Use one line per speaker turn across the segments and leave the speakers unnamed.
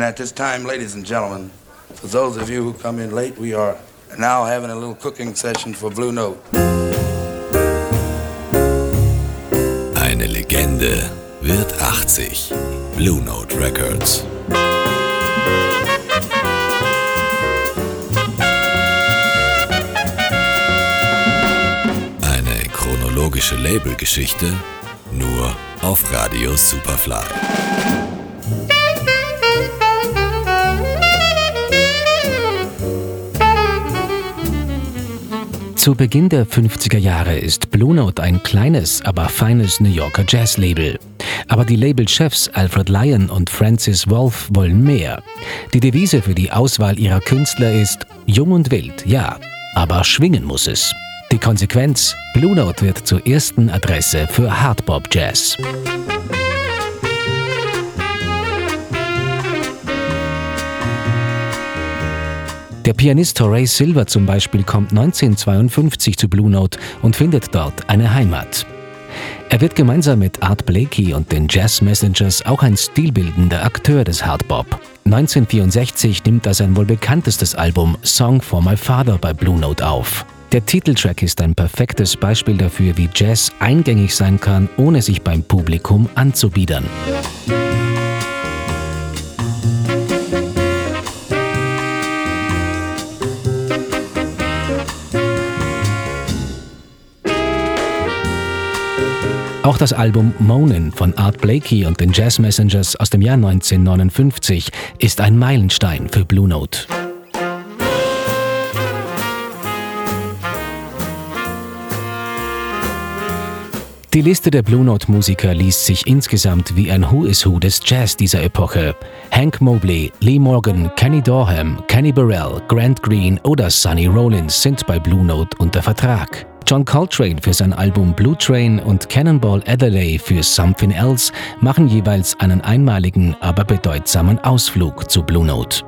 And at this time, ladies and gentlemen, for those of you who come in late, we are now having a little cooking session for Blue Note.
Eine Legende wird 80. Blue Note Records. Eine chronologische Labelgeschichte nur auf Radio Superfly.
Zu Beginn der 50er Jahre ist Blue Note ein kleines, aber feines New Yorker Jazzlabel. Aber die Labelchefs Alfred Lyon und Francis Wolf wollen mehr. Die Devise für die Auswahl ihrer Künstler ist jung und wild, ja, aber schwingen muss es. Die Konsequenz, Blue Note wird zur ersten Adresse für Hardbop Jazz. Der Pianist Horace Silver zum Beispiel kommt 1952 zu Blue Note und findet dort eine Heimat. Er wird gemeinsam mit Art Blakey und den Jazz Messengers auch ein stilbildender Akteur des Hardbop. 1964 nimmt er sein wohl bekanntestes Album Song for My Father bei Blue Note auf. Der Titeltrack ist ein perfektes Beispiel dafür, wie Jazz eingängig sein kann, ohne sich beim Publikum anzubiedern. Auch das Album Monin von Art Blakey und den Jazz Messengers aus dem Jahr 1959 ist ein Meilenstein für Blue Note. Die Liste der Blue Note Musiker liest sich insgesamt wie ein Who is Who des Jazz dieser Epoche. Hank Mobley, Lee Morgan, Kenny Dorham, Kenny Burrell, Grant Green oder Sonny Rollins sind bei Blue Note unter Vertrag. John Coltrane für sein Album Blue Train und Cannonball Adderley für Something Else machen jeweils einen einmaligen, aber bedeutsamen Ausflug zu Blue Note.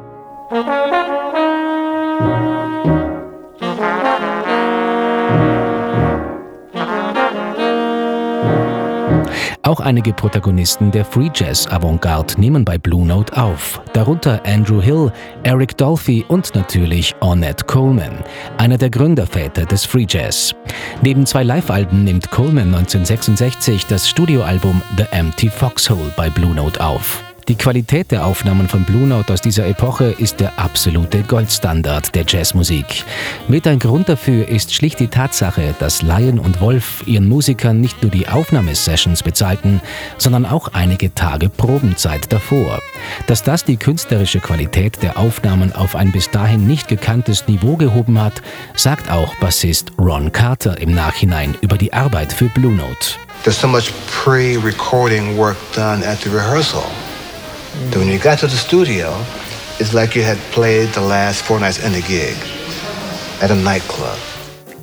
Auch einige Protagonisten der Free Jazz Avantgarde nehmen bei Blue Note auf, darunter Andrew Hill, Eric Dolphy und natürlich Ornette Coleman, einer der Gründerväter des Free Jazz. Neben zwei Live-Alben nimmt Coleman 1966 das Studioalbum The Empty Foxhole bei Blue Note auf. Die Qualität der Aufnahmen von Blue Note aus dieser Epoche ist der absolute Goldstandard der Jazzmusik. Mit ein Grund dafür ist schlicht die Tatsache, dass Lyon und Wolf ihren Musikern nicht nur die Aufnahmesessions bezahlten, sondern auch einige Tage Probenzeit davor. Dass das die künstlerische Qualität der Aufnahmen auf ein bis dahin nicht gekanntes Niveau gehoben hat, sagt auch Bassist Ron Carter im Nachhinein über die Arbeit für Blue Note.
There's so much pre-recording work done at the rehearsal. Then when you got to the studio, it's like you had played the last four nights in a gig at a nightclub.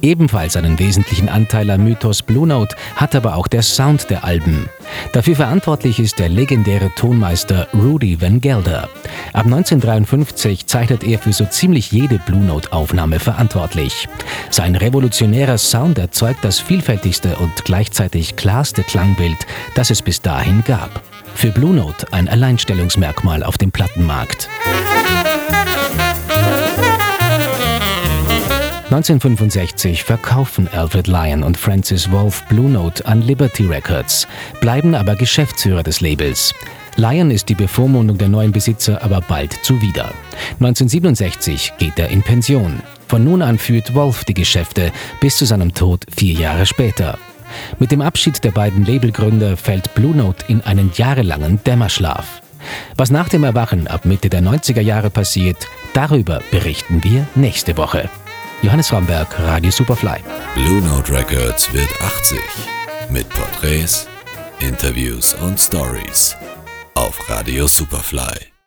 Ebenfalls einen wesentlichen Anteil am Mythos Blue Note hat aber auch der Sound der Alben. Dafür verantwortlich ist der legendäre Tonmeister Rudy Van Gelder. Ab 1953 zeichnet er für so ziemlich jede Blue Note-Aufnahme verantwortlich. Sein revolutionärer Sound erzeugt das vielfältigste und gleichzeitig klarste Klangbild, das es bis dahin gab. Für Blue Note ein Alleinstellungsmerkmal auf dem Plattenmarkt. 1965 verkaufen Alfred Lyon und Francis Wolf Blue Note an Liberty Records, bleiben aber Geschäftsführer des Labels. Lyon ist die Bevormundung der neuen Besitzer aber bald zuwider. 1967 geht er in Pension. Von nun an führt Wolf die Geschäfte bis zu seinem Tod vier Jahre später. Mit dem Abschied der beiden Labelgründer fällt Blue Note in einen jahrelangen Dämmerschlaf. Was nach dem Erwachen ab Mitte der 90er Jahre passiert, darüber berichten wir nächste Woche. Johannes Ramberg, Radio Superfly.
Blue Note Records wird 80 mit Porträts, Interviews und Stories auf Radio Superfly.